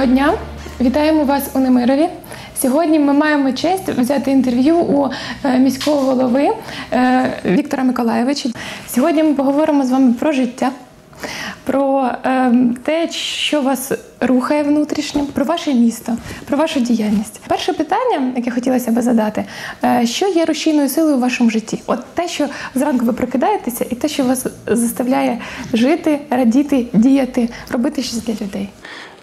Доброго дня! Вітаємо вас у Немирові. Сьогодні ми маємо честь взяти інтерв'ю у е, міського голови е, Віктора Миколаєвича. Сьогодні ми поговоримо з вами про життя, про е, те, що вас рухає внутрішньо, про ваше місто, про вашу діяльність. Перше питання, яке хотілося би задати, що є рушійною силою у вашому житті? От те, що зранку ви прокидаєтеся, і те, що вас заставляє жити, радіти, діяти, робити щось для людей.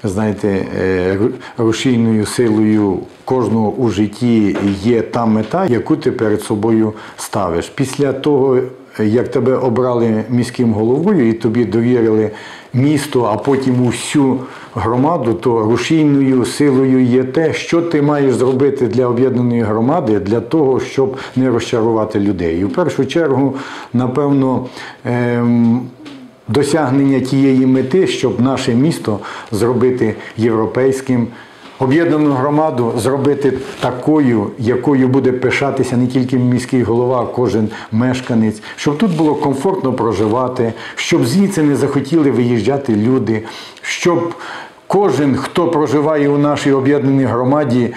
Знаєте, е, рушійною силою кожного у житті є та мета, яку ти перед собою ставиш. Після того, як тебе обрали міським головою і тобі довірили місто, а потім усю громаду, то рушійною силою є те, що ти маєш зробити для об'єднаної громади для того, щоб не розчарувати людей. І в першу чергу, напевно, ем, досягнення тієї мети, щоб наше місто зробити європейським, об'єднану громаду зробити такою, якою буде пишатися не тільки міський голова, а кожен мешканець, щоб тут було комфортно проживати, щоб звідси не захотіли виїжджати люди, щоб кожен, хто проживає у нашій об'єднаній громаді,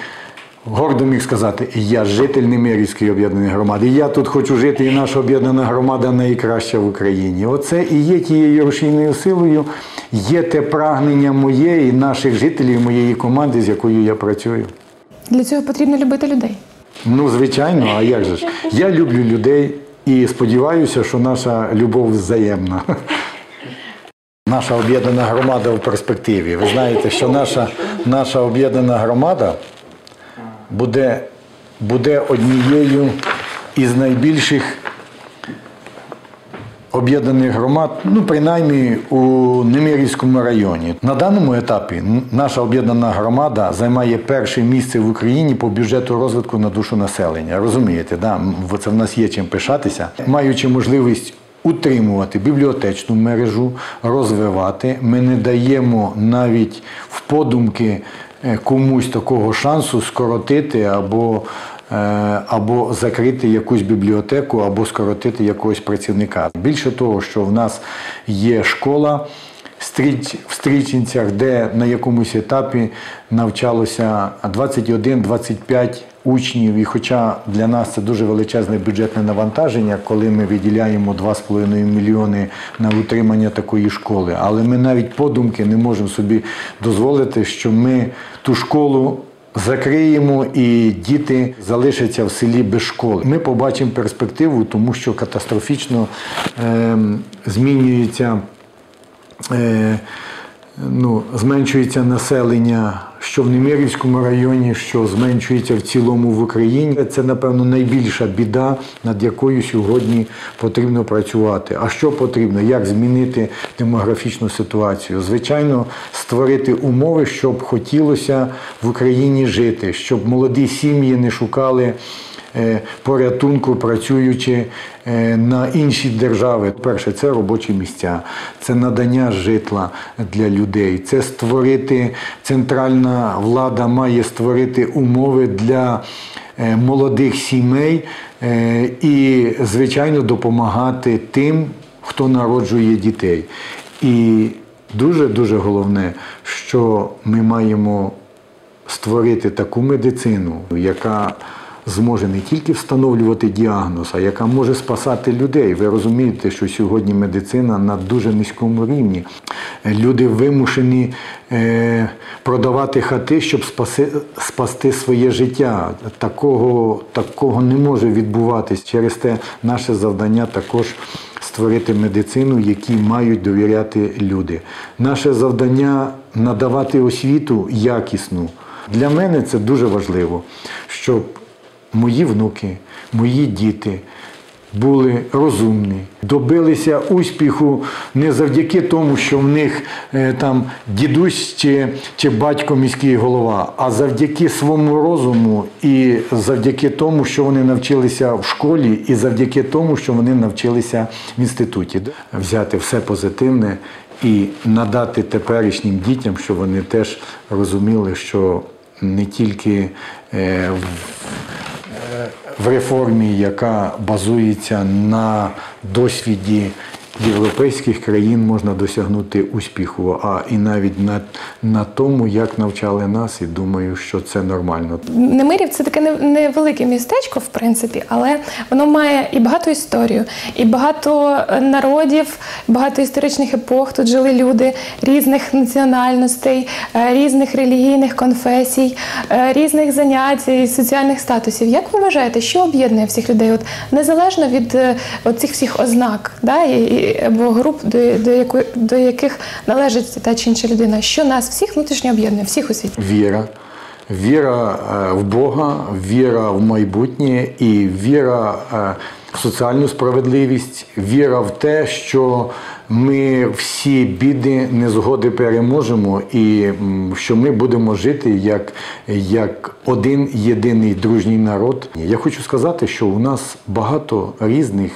Гордо міг сказати, я житель Немирівської об'єднаної громади. Я тут хочу жити, і наша об'єднана громада найкраща в Україні. Оце і є тією рушійною силою, є те прагнення моє і наших жителів, моєї команди, з якою я працюю. Для цього потрібно любити людей. Ну, звичайно, а як же ж? Я люблю людей і сподіваюся, що наша любов взаємна. Наша об'єднана громада в перспективі. Ви знаєте, що наша, наша об'єднана громада буде, буде однією із найбільших об'єднаних громад, ну принаймні у Немирівському районі. На даному етапі наша об'єднана громада займає перше місце в Україні по бюджету розвитку на душу населення. Розумієте, да? Це в нас є чим пишатися, маючи можливість. Утримувати бібліотечну мережу, розвивати. Ми не даємо навіть в подумки комусь такого шансу скоротити або е, або закрити якусь бібліотеку, або скоротити якогось працівника. Більше того, що в нас є школа в Стрічинцях, де на якомусь етапі навчалося 21-25 учнів. І хоча для нас це дуже величезне бюджетне навантаження, коли ми виділяємо 2,5 мільйони на утримання такої школи, але ми навіть подумки не можемо собі дозволити, що ми ту школу закриємо і діти залишаться в селі без школи. Ми побачимо перспективу, тому що катастрофічно ем, змінюється. Е, ну, зменшується населення, що в Немирівському районі, що зменшується в цілому в Україні. Це, напевно, найбільша біда, над якою сьогодні потрібно працювати. А що потрібно? Як змінити демографічну ситуацію? Звичайно, створити умови, щоб хотілося в Україні жити, щоб молоді сім'ї не шукали порятунку, працюючи е, на інші держави. Перше, це робочі місця, це надання житла для людей, це створити центральна влада має створити умови для е, молодих сімей е, і, звичайно, допомагати тим, хто народжує дітей. І дуже дуже головне, що ми маємо створити таку медицину, яка зможе не тільки встановлювати діагноз, а яка може спасати людей. Ви розумієте, що сьогодні медицина на дуже низькому рівні. Люди вимушені е, продавати хати, щоб спаси, спасти своє життя. Такого, такого не може відбуватись. Через те наше завдання також створити медицину, якій мають довіряти люди. Наше завдання надавати освіту якісну. Для мене це дуже важливо, щоб мої внуки, мої діти були розумні, добилися успіху не завдяки тому, що в них е, там дідусь чи, чи батько міський голова, а завдяки своєму розуму і завдяки тому, що вони навчилися в школі, і завдяки тому, що вони навчилися в інституті. Взяти все позитивне і надати теперішнім дітям, щоб вони теж розуміли, що не тільки е, в реформі, яка базується на досвіді європейських країн можна досягнути успіху, а і навіть на, на тому, як навчали нас, і думаю, що це нормально. Немирів це таке невелике містечко, в принципі, але воно має і багато історію, і багато е, народів, багато історичних епох. Тут жили люди різних національностей, е, різних релігійних конфесій, е, різних занять і соціальних статусів. Як ви вважаєте, що об'єднує всіх людей? От незалежно від от цих всіх ознак, да, і- або груп, до, до, якої, до яких належить та чи інша людина, що нас всіх внутрішньо об'єднує, всіх у світі? Віра. Віра е, в Бога, віра в майбутнє і віра е, в соціальну справедливість, віра в те, що ми всі біди, незгоди переможемо, і що ми будемо жити як, як один єдиний дружній народ. Я хочу сказати, що у нас багато різних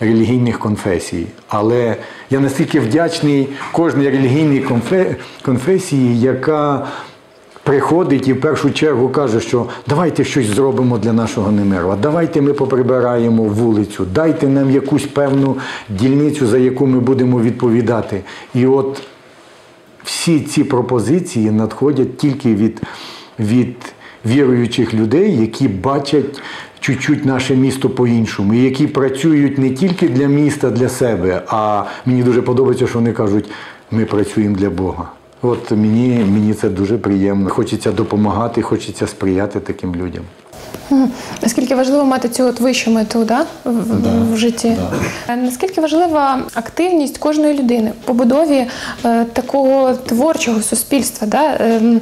релігійних конфесій. Але я настільки вдячний кожній релігійній конфесії, яка приходить і в першу чергу каже, що давайте щось зробимо для нашого Немирова, давайте ми поприбираємо вулицю, дайте нам якусь певну дільницю, за яку ми будемо відповідати. І от всі ці пропозиції надходять тільки від, від віруючих людей, які бачать чуть-чуть наше місто по-іншому, які працюють не тільки для міста, для себе, а мені дуже подобається, що вони кажуть, ми працюємо для Бога. От мені, мені це дуже приємно. Хочеться допомагати, хочеться сприяти таким людям. Наскільки важливо мати цю от вищу мету да? в, в- в житті? Е, Наскільки важлива активність кожної людини в побудові е, такого творчого суспільства, да? ем,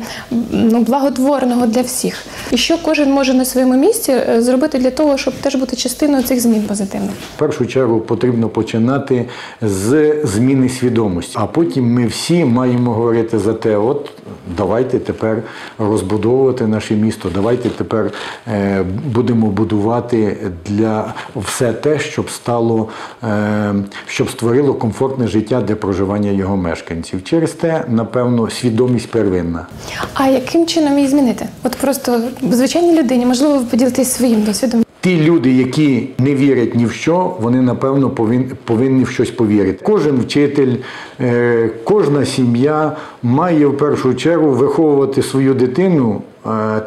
ну, благотворного для всіх? І що кожен може на своєму місці е, зробити для того, щоб теж бути частиною цих змін позитивних? В першу чергу потрібно починати з зміни свідомості, а потім ми всі маємо говорити за те, от давайте тепер розбудовувати наше місто, давайте тепер е, будемо будувати для все те, щоб стало, е, щоб створило комфортне життя для проживання його мешканців. Через те, напевно, свідомість первинна. А яким чином її змінити? От просто звичайній людині, можливо, ви поділитесь своїм досвідом. Ті люди, які не вірять ні в що, вони напевно повин- повинні в щось повірити. Кожен вчитель, е, кожна сім'я має в першу чергу виховувати свою дитину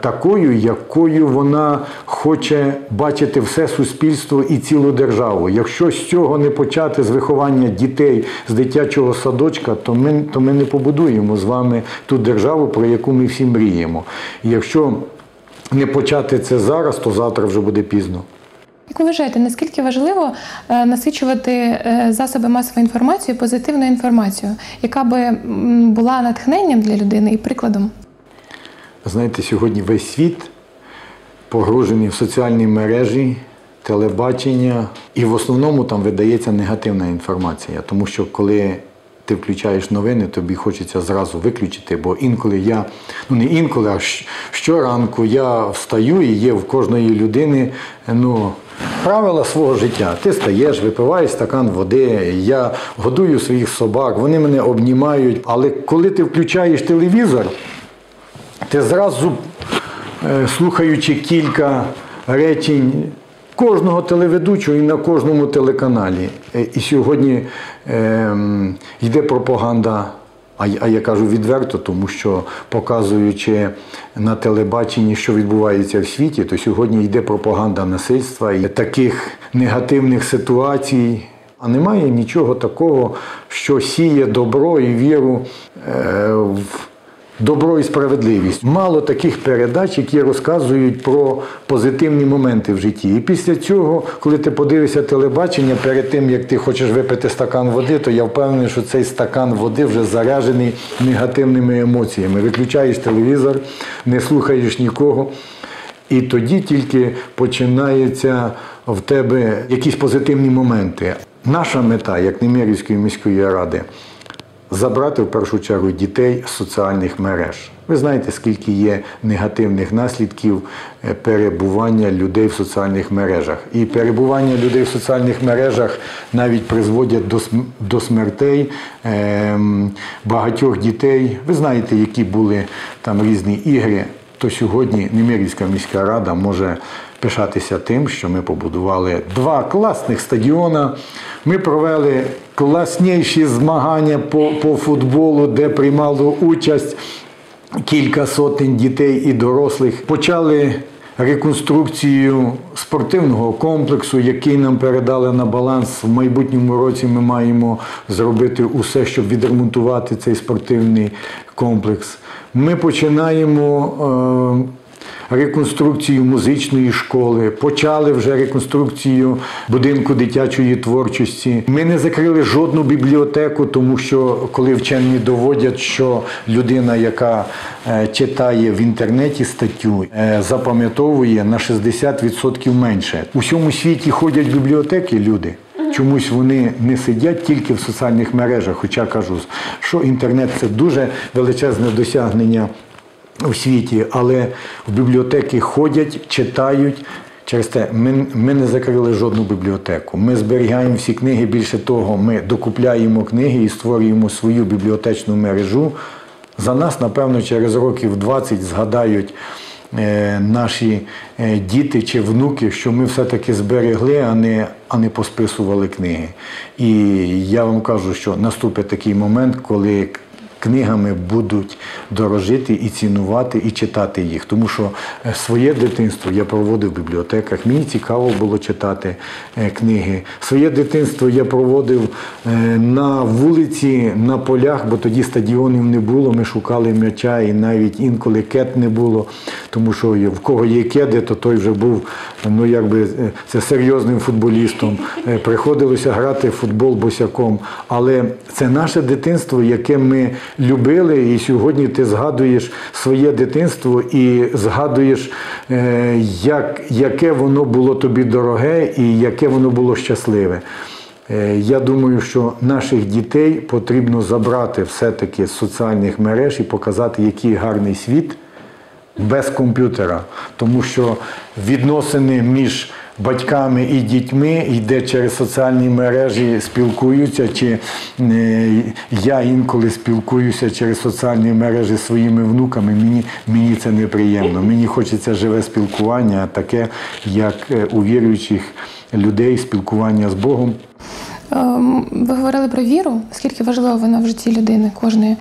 такою, якою вона хоче бачити все суспільство і цілу державу. Якщо з цього не почати з виховання дітей з дитячого садочка, то ми, то ми не побудуємо з вами ту державу, про яку ми всі мріємо. Якщо не почати це зараз, то завтра вже буде пізно. Як ви вважаєте, наскільки важливо е, насичувати е, засоби масової інформації позитивною інформацією, яка би була натхненням для людини і прикладом? Знаєте, сьогодні весь світ погружений в соціальні мережі, телебачення, і в основному там видається негативна інформація, тому що коли ти включаєш новини, тобі хочеться зразу виключити, бо інколи я, ну не інколи, а щоранку я встаю і є в кожної людини ну, правила свого життя. Ти стаєш, випиваєш стакан води, я годую своїх собак, вони мене обнімають. Але коли ти включаєш телевізор, ти зразу, е, слухаючи кілька речень кожного телеведучого і на кожному телеканалі. Е, І сьогодні ем, йде пропаганда. А, я- кажу відверто, тому що показуючи на телебаченні, що відбувається в світі, то сьогодні йде пропаганда насильства і таких негативних ситуацій. А немає нічого такого, що сіє добро і віру е, в добро і справедливість. Мало таких передач, які розказують про позитивні моменти в житті. І після цього, коли ти подивишся телебачення, перед тим як ти хочеш випити стакан води, то я впевнений, що цей стакан води вже заряджений негативними емоціями. Виключаєш телевізор, не слухаєш нікого. І тоді тільки починаються в тебе якісь позитивні моменти. Наша мета, як Немирівської міської ради, забрати в першу чергу дітей з соціальних мереж. Ви знаєте, скільки є негативних наслідків е, перебування людей в соціальних мережах. І перебування людей в соціальних мережах навіть призводять до, до смертей ем, багатьох дітей. Ви знаєте, які були там різні ігри. то сьогодні Немирівська міська рада може пишатися тим, що ми побудували два класних стадіона. Ми провели класніші змагання по, по футболу, де приймало участь кілька сотень дітей і дорослих. Почали реконструкцію спортивного комплексу, який нам передали на баланс. В майбутньому році ми маємо зробити усе, щоб відремонтувати цей спортивний комплекс. Ми починаємо. Е- реконструкцію музичної школи, почали вже реконструкцію будинку дитячої творчості. Ми не закрили жодну бібліотеку, тому що коли вчені доводять, що людина, яка е, читає в інтернеті статтю, е, запам'ятовує на 60% менше. У всьому світі ходять в бібліотеки люди. Чомусь вони не сидять тільки в соціальних мережах, хоча кажу, що інтернет це дуже величезне досягнення у світі, але в бібліотеки ходять, читають. Через те ми, ми не закрили жодну бібліотеку. Ми зберігаємо всі книги. Більше того, ми докупляємо книги і створюємо свою бібліотечну мережу. За нас, напевно, через років 20 згадають е, наші е, діти чи внуки, що ми все-таки зберегли, а не, а не посписували книги. І я вам кажу, що наступить такий момент, коли книгами будуть дорожити і цінувати, і читати їх. Тому що е, своє дитинство я проводив в бібліотеках. Мені цікаво було читати е, книги. Своє дитинство я проводив е, на вулиці, на полях, бо тоді стадіонів не було. Ми шукали м'яча, і навіть інколи кет не було. Тому що в кого є кеди, то той вже був ну якби це серйозним футболістом. Приходилося грати в футбол босяком. Але це наше дитинство, яке ми любили, і сьогодні ти згадуєш своє дитинство і згадуєш, е, як, яке воно було тобі дороге і яке воно було щасливе. Е, я думаю, що наших дітей потрібно забрати все-таки з соціальних мереж і показати, який гарний світ без комп'ютера, тому що відносини між батьками і дітьми йде через соціальні мережі, спілкуються, чи е, я інколи спілкуюся через соціальні мережі зі своїми внуками. Мені, мені це неприємно. Мені хочеться живе спілкування, таке, як е, у віруючих людей, спілкування з Богом. Ем, ви говорили про віру, скільки важлива вона в житті людини кожної.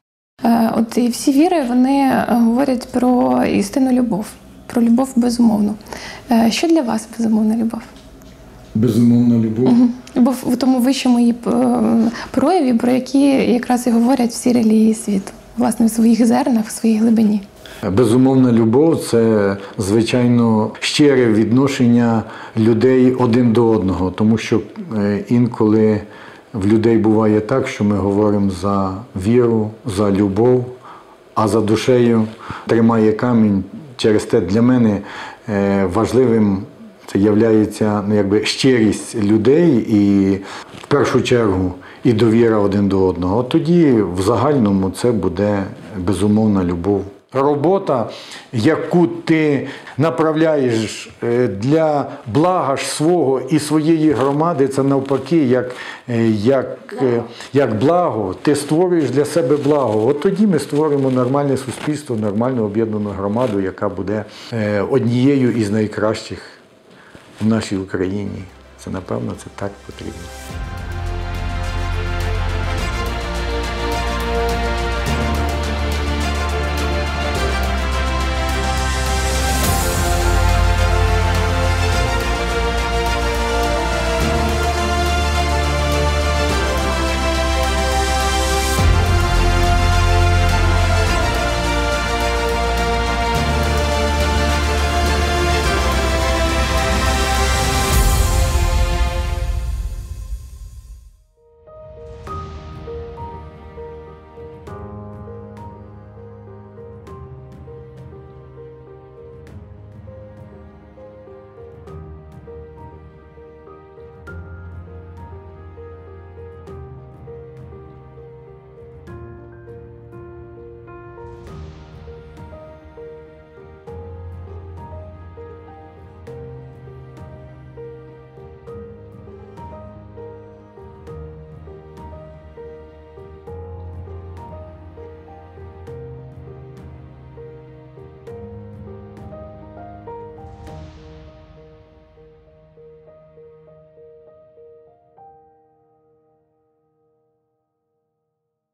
Е, от і всі віри вони говорять про істинну любов, про любов безумовну. Е, що для вас безумовна любов? Безумовна любов. Угу. Любов в тому вищому її е, прояві, про які якраз і говорять всі релігії світу, власне, в своїх зернах, в своїй глибині. Безумовна любов це звичайно щире відношення людей один до одного, тому що інколи в людей буває так, що ми говоримо за віру, за любов, а за душею тримає камінь. Через те для мене е, важливим це є ну, якби, щирість людей і в першу чергу і довіра один до одного. От тоді в загальному це буде безумовна любов. Робота, яку ти направляєш е, для блага ж свого і своєї громади, це навпаки, як е, як, е, як благо, ти створюєш для себе благо. От тоді ми створимо нормальне суспільство, нормальну об'єднану громаду, яка буде однією із найкращих в нашій Україні. Це напевно це так потрібно.